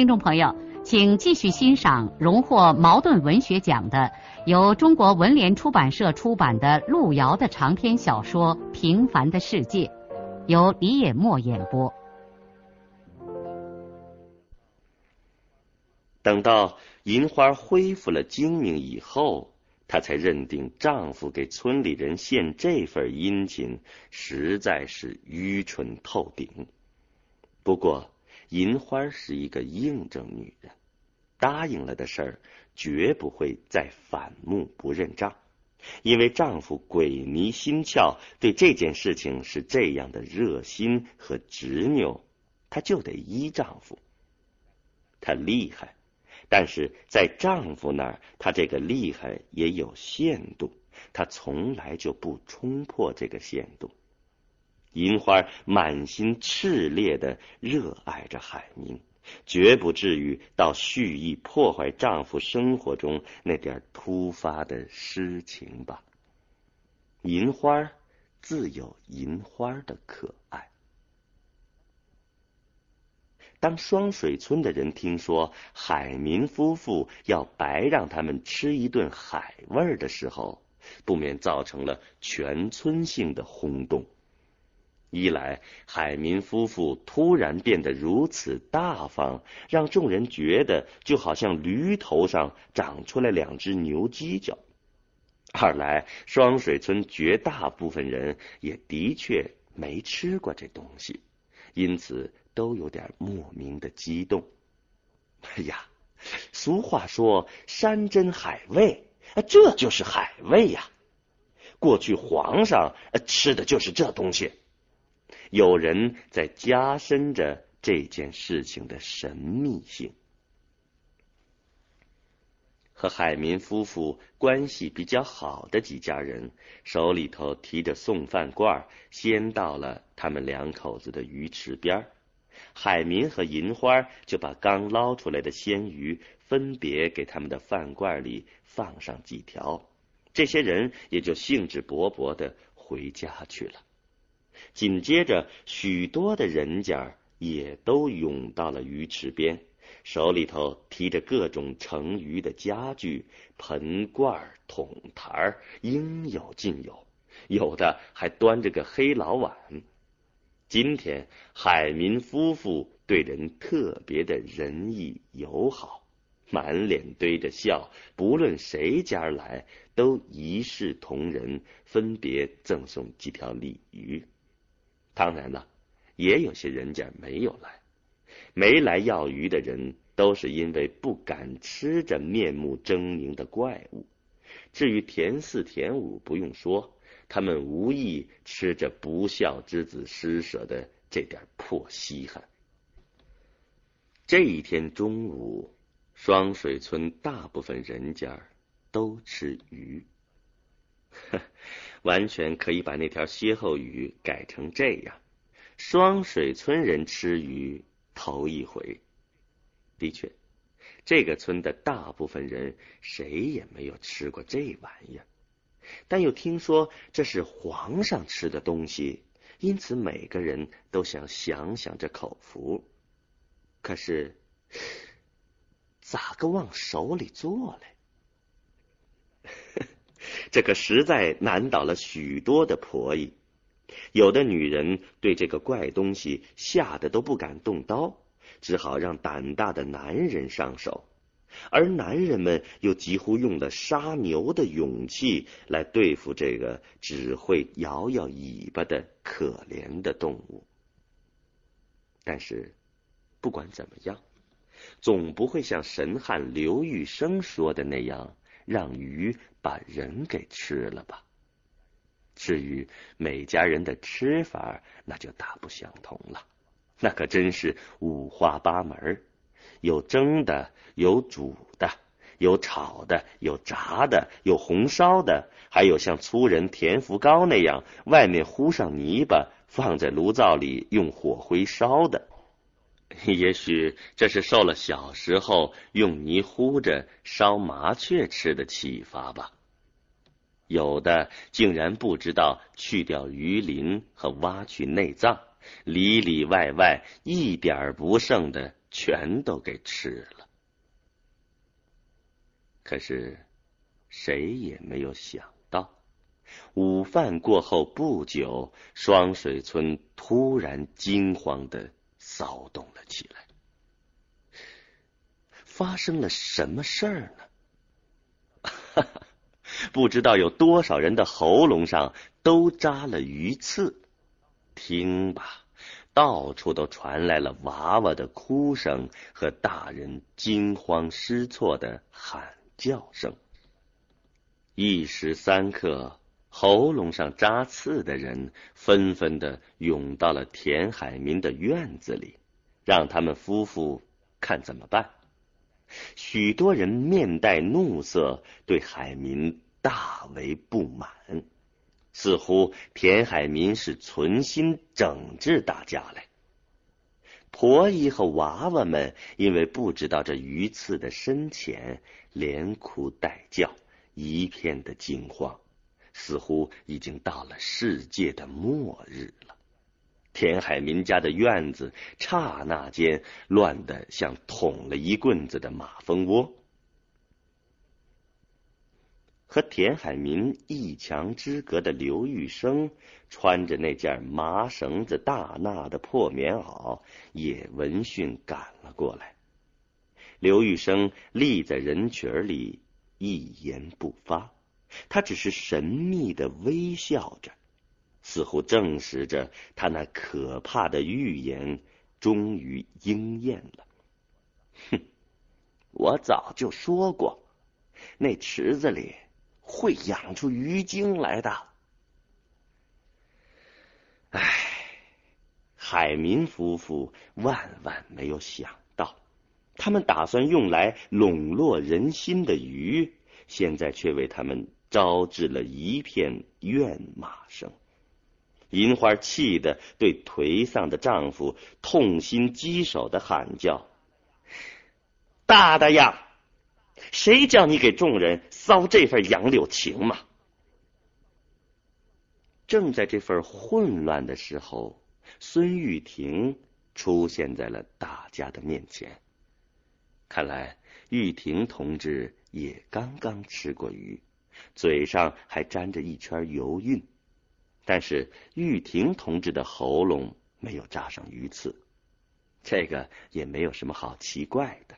听众朋友，请继续欣赏荣获茅盾文学奖的、由中国文联出版社出版的路遥的长篇小说《平凡的世界》，由李野墨演播。等到银花恢复了精明以后，她才认定丈夫给村里人献这份殷勤，实在是愚蠢透顶。不过，银花是一个硬正女人，答应了的事儿绝不会再反目不认账。因为丈夫鬼迷心窍，对这件事情是这样的热心和执拗，她就得依丈夫。她厉害，但是在丈夫那儿，她这个厉害也有限度，她从来就不冲破这个限度。银花满心炽烈的热爱着海明，绝不至于到蓄意破坏丈夫生活中那点突发的诗情吧。银花自有银花的可爱。当双水村的人听说海民夫妇要白让他们吃一顿海味儿的时候，不免造成了全村性的轰动。一来，海民夫妇突然变得如此大方，让众人觉得就好像驴头上长出来两只牛犄角；二来，双水村绝大部分人也的确没吃过这东西，因此都有点莫名的激动。哎呀，俗话说“山珍海味”，这就是海味呀！过去皇上吃的就是这东西。有人在加深着这件事情的神秘性。和海民夫妇关系比较好的几家人，手里头提着送饭罐，先到了他们两口子的鱼池边海民和银花就把刚捞出来的鲜鱼分别给他们的饭罐里放上几条，这些人也就兴致勃勃的回家去了。紧接着，许多的人家也都涌到了鱼池边，手里头提着各种盛鱼的家具，盆罐、桶坛应有尽有，有的还端着个黑老碗。今天海民夫妇对人特别的仁义友好，满脸堆着笑，不论谁家来，都一视同仁，分别赠送几条鲤鱼。当然了，也有些人家没有来，没来要鱼的人都是因为不敢吃这面目狰狞的怪物。至于田四、田五，不用说，他们无意吃这不孝之子施舍的这点破稀罕。这一天中午，双水村大部分人家都吃鱼。完全可以把那条歇后语改成这样：双水村人吃鱼头一回。的确，这个村的大部分人谁也没有吃过这玩意儿，但又听说这是皇上吃的东西，因此每个人都想享享这口福。可是，咋个往手里做嘞？这可实在难倒了许多的婆姨，有的女人对这个怪东西吓得都不敢动刀，只好让胆大的男人上手，而男人们又几乎用了杀牛的勇气来对付这个只会摇摇尾巴的可怜的动物。但是，不管怎么样，总不会像神汉刘玉生说的那样。让鱼把人给吃了吧。至于每家人的吃法，那就大不相同了，那可真是五花八门。有蒸的，有煮的，有炒的，有炸的，有红烧的，还有像粗人田福高那样外面糊上泥巴，放在炉灶里用火灰烧的。也许这是受了小时候用泥糊着烧麻雀吃的启发吧。有的竟然不知道去掉鱼鳞和挖去内脏，里里外外一点不剩的全都给吃了。可是谁也没有想到，午饭过后不久，双水村突然惊慌的骚动起来。发生了什么事儿呢？哈哈。不知道有多少人的喉咙上都扎了鱼刺，听吧，到处都传来了娃娃的哭声和大人惊慌失措的喊叫声。一时三刻，喉咙上扎刺的人纷纷的涌到了田海民的院子里，让他们夫妇看怎么办。许多人面带怒色，对海民。大为不满，似乎田海民是存心整治大家来。婆姨和娃娃们因为不知道这鱼刺的深浅，连哭带叫，一片的惊慌，似乎已经到了世界的末日了。田海民家的院子刹那间乱得像捅了一棍子的马蜂窝。和田海民一墙之隔的刘玉生，穿着那件麻绳子大衲的破棉袄，也闻讯赶了过来。刘玉生立在人群里，一言不发，他只是神秘的微笑着，似乎证实着他那可怕的预言终于应验了。哼，我早就说过，那池子里。会养出鱼精来的。唉，海民夫妇万万没有想到，他们打算用来笼络人心的鱼，现在却为他们招致了一片怨骂声。银花气得对颓丧的丈夫痛心疾首的喊叫：“大大呀！”谁叫你给众人骚这份杨柳情嘛？正在这份混乱的时候，孙玉婷出现在了大家的面前。看来玉婷同志也刚刚吃过鱼，嘴上还沾着一圈油晕。但是玉婷同志的喉咙没有扎上鱼刺，这个也没有什么好奇怪的。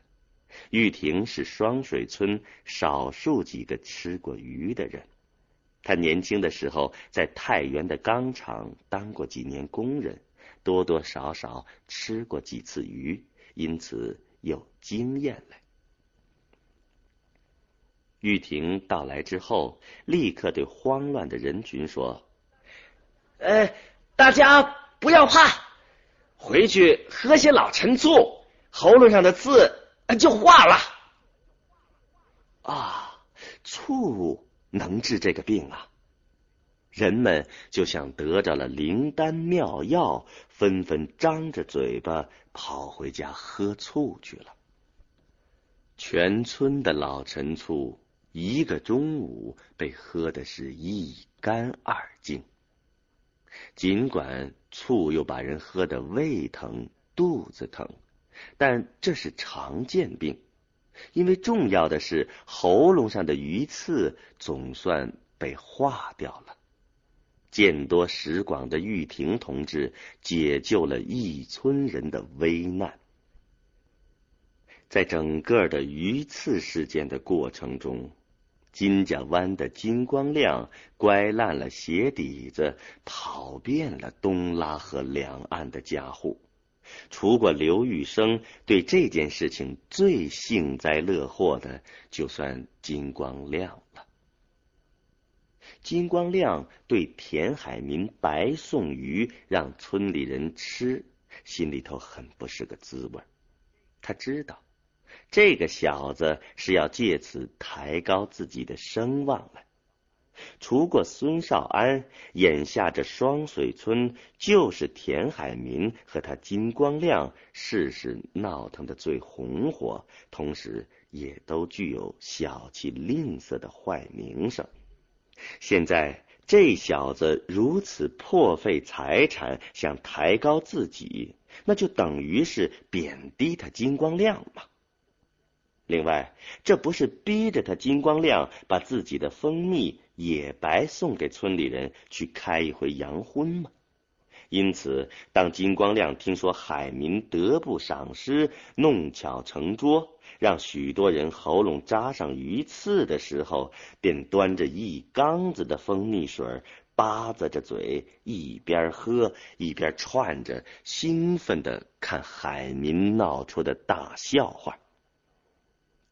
玉婷是双水村少数几个吃过鱼的人。她年轻的时候在太原的钢厂当过几年工人，多多少少吃过几次鱼，因此有经验来。玉婷到来之后，立刻对慌乱的人群说：“呃，大家不要怕，回去喝些老陈醋，喉咙上的刺。”就化了啊！醋能治这个病啊！人们就像得着了灵丹妙药，纷纷张着嘴巴跑回家喝醋去了。全村的老陈醋，一个中午被喝的是一干二净。尽管醋又把人喝得胃疼、肚子疼。但这是常见病，因为重要的是喉咙上的鱼刺总算被化掉了。见多识广的玉婷同志解救了一村人的危难。在整个的鱼刺事件的过程中，金家湾的金光亮乖烂了鞋底子，跑遍了东拉河两岸的家户。除过刘玉生，对这件事情最幸灾乐祸的，就算金光亮了。金光亮对田海民白送鱼让村里人吃，心里头很不是个滋味。他知道这个小子是要借此抬高自己的声望了。除过孙少安，眼下这双水村就是田海民和他金光亮事事闹腾的最红火，同时也都具有小气吝啬的坏名声。现在这小子如此破费财产，想抬高自己，那就等于是贬低他金光亮嘛。另外，这不是逼着他金光亮把自己的蜂蜜也白送给村里人去开一回洋荤吗？因此，当金光亮听说海民得不赏识，弄巧成拙，让许多人喉咙扎上鱼刺的时候，便端着一缸子的蜂蜜水，吧咂着嘴，一边喝一边串着，兴奋的看海民闹出的大笑话。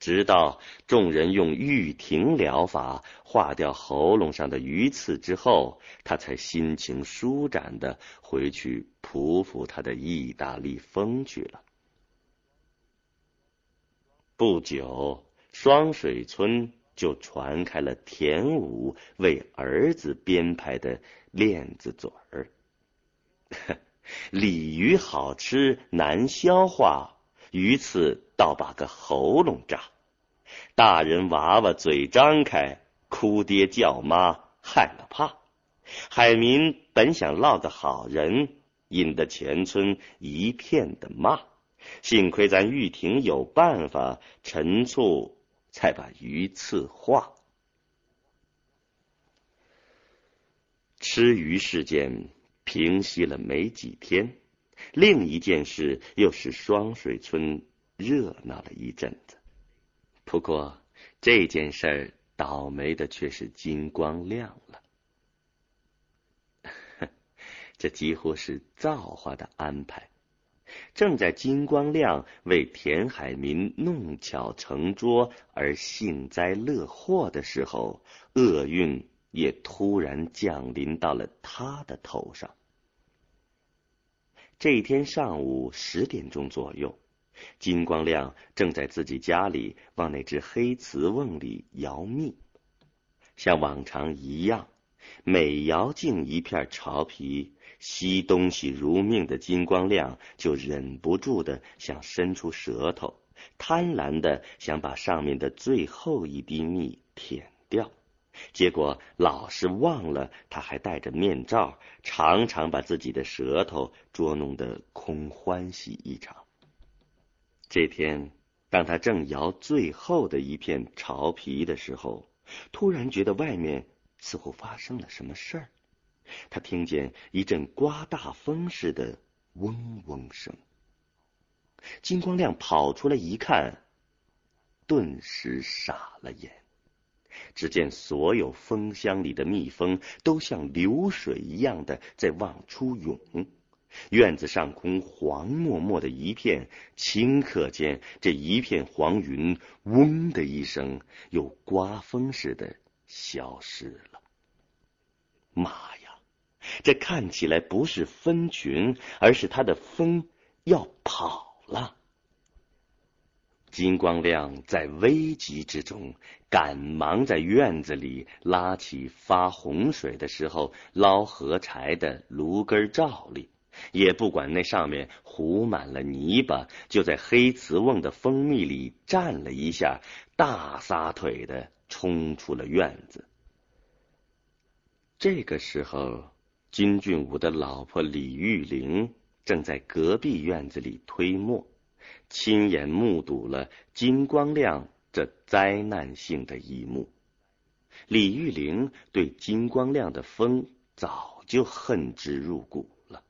直到众人用玉婷疗法化掉喉咙上的鱼刺之后，他才心情舒展的回去匍匐他的意大利风去了。不久，双水村就传开了田武为儿子编排的链子嘴儿：鲤鱼好吃难消化。鱼刺倒把个喉咙扎，大人娃娃嘴张开，哭爹叫妈害了怕。海民本想落个好人，引得全村一片的骂。幸亏咱玉婷有办法，陈醋才把鱼刺化。吃鱼事件平息了没几天。另一件事又使双水村热闹了一阵子。不过这件事儿倒霉的却是金光亮了。这几乎是造化的安排。正在金光亮为田海民弄巧成拙而幸灾乐祸的时候，厄运也突然降临到了他的头上。这一天上午十点钟左右，金光亮正在自己家里往那只黑瓷瓮里摇蜜。像往常一样，每摇净一片巢皮，吸东西如命的金光亮就忍不住的想伸出舌头，贪婪的想把上面的最后一滴蜜舔掉。结果老是忘了，他还戴着面罩，常常把自己的舌头捉弄得空欢喜一场。这天，当他正摇最后的一片巢皮的时候，突然觉得外面似乎发生了什么事儿。他听见一阵刮大风似的嗡嗡声。金光亮跑出来一看，顿时傻了眼。只见所有蜂箱里的蜜蜂都像流水一样的在往出涌，院子上空黄漠漠的一片，顷刻间这一片黄云“嗡”的一声，又刮风似的消失了。妈呀，这看起来不是蜂群，而是它的蜂要跑了。金光亮在危急之中，赶忙在院子里拉起发洪水的时候捞河柴的炉根照例，也不管那上面糊满了泥巴，就在黑瓷瓮的蜂蜜里蘸了一下，大撒腿的冲出了院子。这个时候，金俊武的老婆李玉玲正在隔壁院子里推磨。亲眼目睹了金光亮这灾难性的一幕，李玉玲对金光亮的风早就恨之入骨了。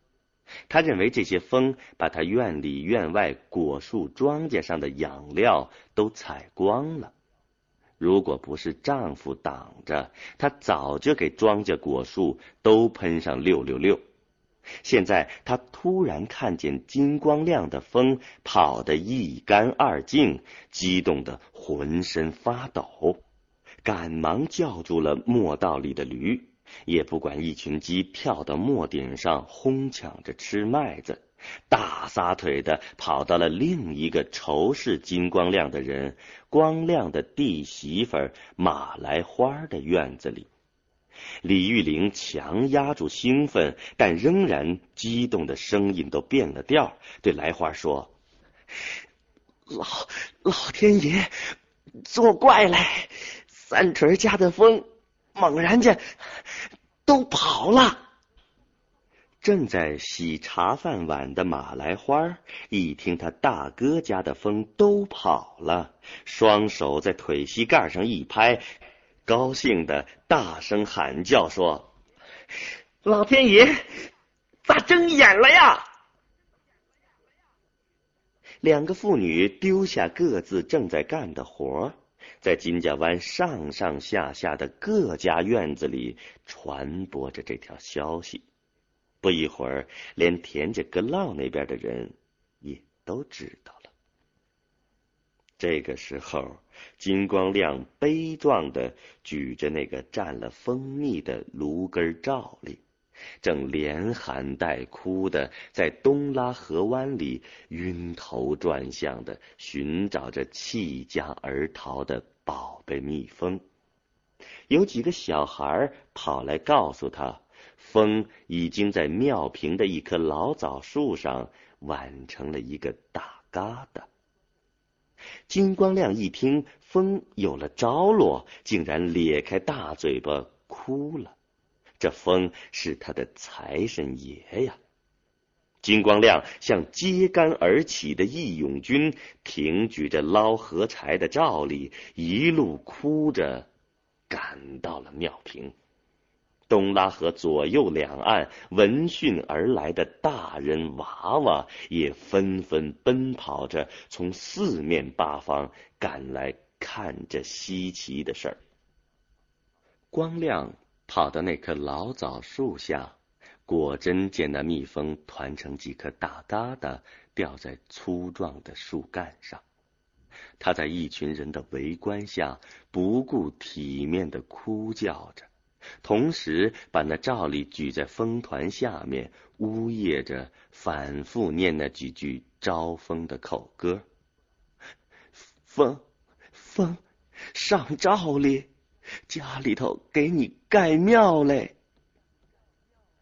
他认为这些风把他院里院外果树庄稼上的养料都采光了，如果不是丈夫挡着，他早就给庄稼果树都喷上六六六。现在他突然看见金光亮的风跑得一干二净，激动得浑身发抖，赶忙叫住了磨道里的驴，也不管一群鸡跳到磨顶上哄抢着吃麦子，大撒腿的跑到了另一个仇视金光亮的人光亮的弟媳妇马来花的院子里。李玉玲强压住兴奋但仍然激动的声音都变了调，对来花说：“老老天爷作怪嘞！三锤家的风猛然间都跑了。”正在洗茶饭碗的马来花一听他大哥家的风都跑了，双手在腿膝盖上一拍。高兴的大声喊叫说：“老天爷，咋睁眼了呀？”两个妇女丢下各自正在干的活，在金家湾上上下下的各家院子里传播着这条消息。不一会儿，连田家阁老那边的人也都知道了。这个时候。金光亮悲壮的举着那个蘸了蜂蜜的芦根罩笠，正连喊带哭的在东拉河湾里晕头转向的寻找着弃家而逃的宝贝蜜蜂。有几个小孩跑来告诉他，风已经在庙坪的一棵老枣树上完成了一个大疙瘩。金光亮一听风有了着落，竟然咧开大嘴巴哭了。这风是他的财神爷呀！金光亮像揭竿而起的义勇军，挺举着捞河柴的照例，一路哭着赶到了庙坪。东拉河左右两岸闻讯而来的大人娃娃也纷纷奔跑着从四面八方赶来看这稀奇的事儿。光亮跑到那棵老枣树下，果真见那蜜蜂团成几颗大疙瘩掉在粗壮的树干上。他在一群人的围观下，不顾体面的哭叫着。同时，把那照例举在风团下面，呜咽着，反复念那几句招风的口歌：“风，风，上照例，家里头给你盖庙嘞。”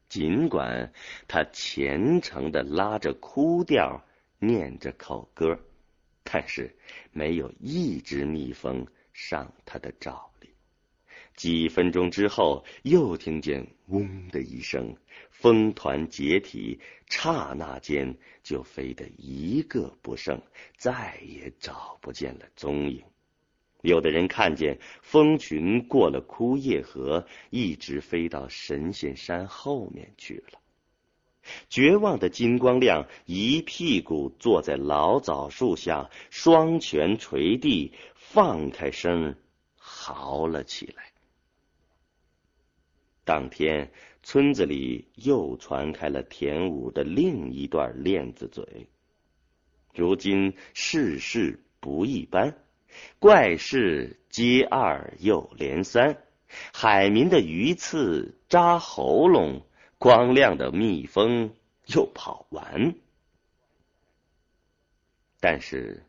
尽管他虔诚的拉着哭调念着口歌，但是没有一只蜜蜂上他的照。几分钟之后，又听见“嗡”的一声，风团解体，刹那间就飞得一个不剩，再也找不见了踪影。有的人看见蜂群过了枯叶河，一直飞到神仙山后面去了。绝望的金光亮一屁股坐在老枣树下，双拳捶地，放开声嚎了起来。当天，村子里又传开了田武的另一段链子嘴。如今世事不一般，怪事接二又连三，海民的鱼刺扎喉咙，光亮的蜜蜂又跑完。但是，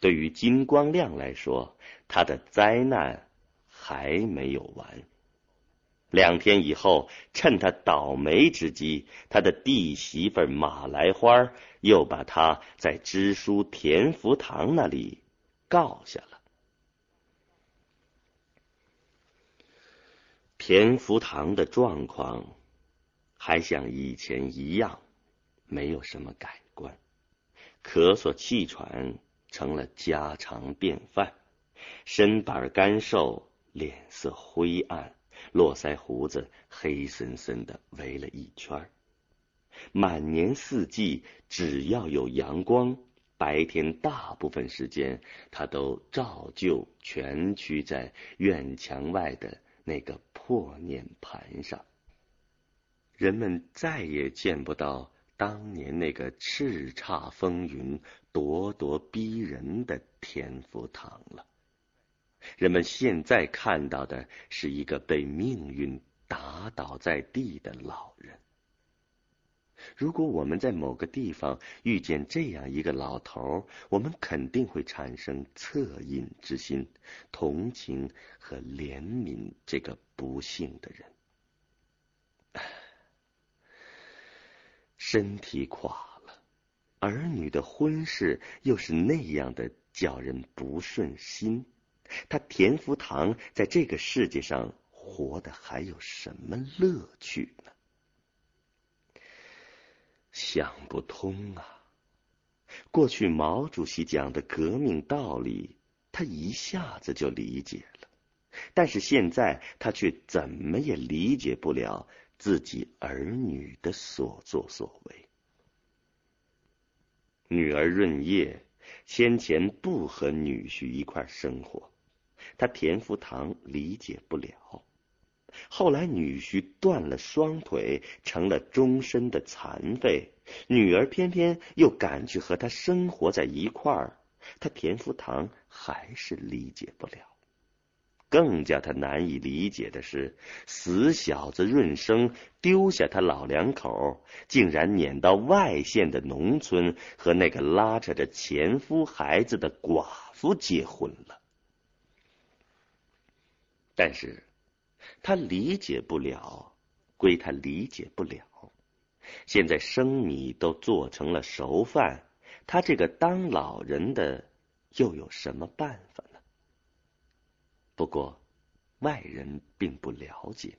对于金光亮来说，他的灾难还没有完。两天以后，趁他倒霉之机，他的弟媳妇马来花又把他在支书田福堂那里告下了。田福堂的状况还像以前一样，没有什么改观，咳嗽气喘成了家常便饭，身板干瘦，脸色灰暗。络腮胡子黑森森的围了一圈满年四季只要有阳光，白天大部分时间他都照旧蜷曲在院墙外的那个破念盘上。人们再也见不到当年那个叱咤风云、咄咄逼人的天福堂了。人们现在看到的是一个被命运打倒在地的老人。如果我们在某个地方遇见这样一个老头，我们肯定会产生恻隐之心，同情和怜悯这个不幸的人。身体垮了，儿女的婚事又是那样的叫人不顺心，他田福堂在这个世界上活的还有什么乐趣呢？想不通啊！过去毛主席讲的革命道理，他一下子就理解了，但是现在他却怎么也理解不了自己儿女的所作所为。女儿润叶先前不和女婿一块生活，他田福堂理解不了。后来，女婿断了双腿，成了终身的残废，女儿偏偏又赶去和他生活在一块儿，他田福堂还是理解不了。更加他难以理解的是，死小子润生丢下他老两口，竟然撵到外县的农村，和那个拉扯着前夫孩子的寡妇结婚了。但是。他理解不了，归他理解不了。现在生米都做成了熟饭，他这个当老人的又有什么办法呢？不过外人并不了解。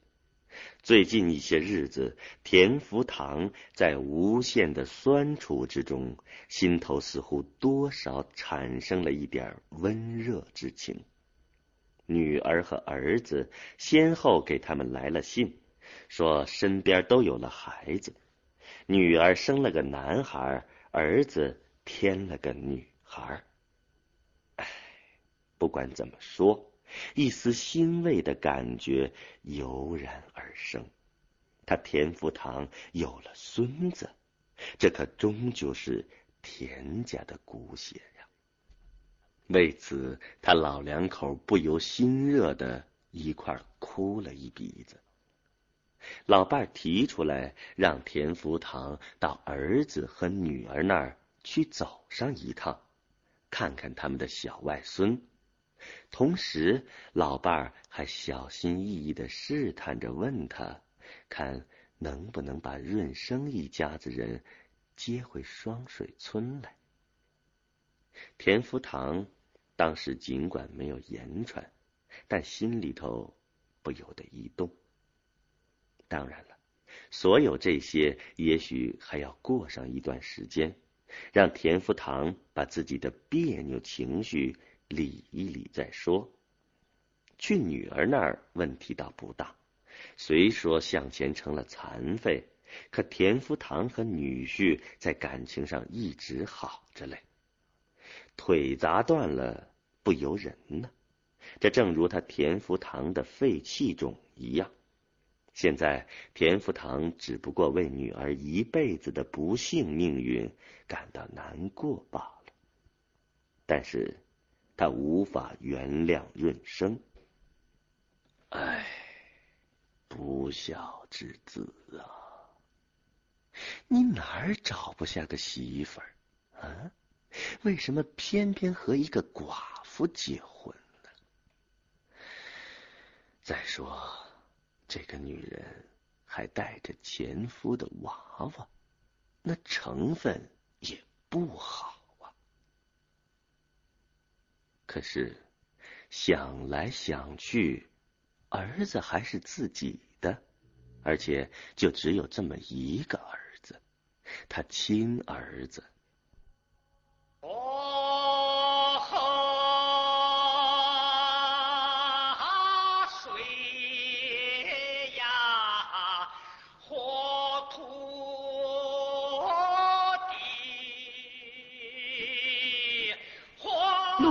最近一些日子，田福堂在无限的酸楚之中，心头似乎多少产生了一点温热之情。女儿和儿子先后给他们来了信，说身边都有了孩子，女儿生了个男孩，儿子添了个女孩。唉，不管怎么说，一丝欣慰的感觉油然而生。他田福堂有了孙子，这可终究是田家的骨血。为此，他老两口不由心热的一块哭了一鼻子。老伴提出来让田福堂到儿子和女儿那儿去走上一趟，看看他们的小外孙。同时，老伴儿还小心翼翼的试探着问他，看能不能把润生一家子人接回双水村来。田福堂。当时尽管没有言传，但心里头不由得一动。当然了，所有这些也许还要过上一段时间，让田福堂把自己的别扭情绪理一理再说。去女儿那儿问题倒不大，虽说向前成了残废，可田福堂和女婿在感情上一直好着嘞。腿砸断了。不由人呢，这正如他田福堂的肺气肿一样。现在田福堂只不过为女儿一辈子的不幸命运感到难过罢了，但是他无法原谅润生。唉，不孝之子啊！你哪儿找不下个媳妇儿啊？为什么偏偏和一个寡？妇结婚呢。再说，这个女人还带着前夫的娃娃，那成分也不好啊。可是想来想去，儿子还是自己的，而且就只有这么一个儿子，他亲儿子。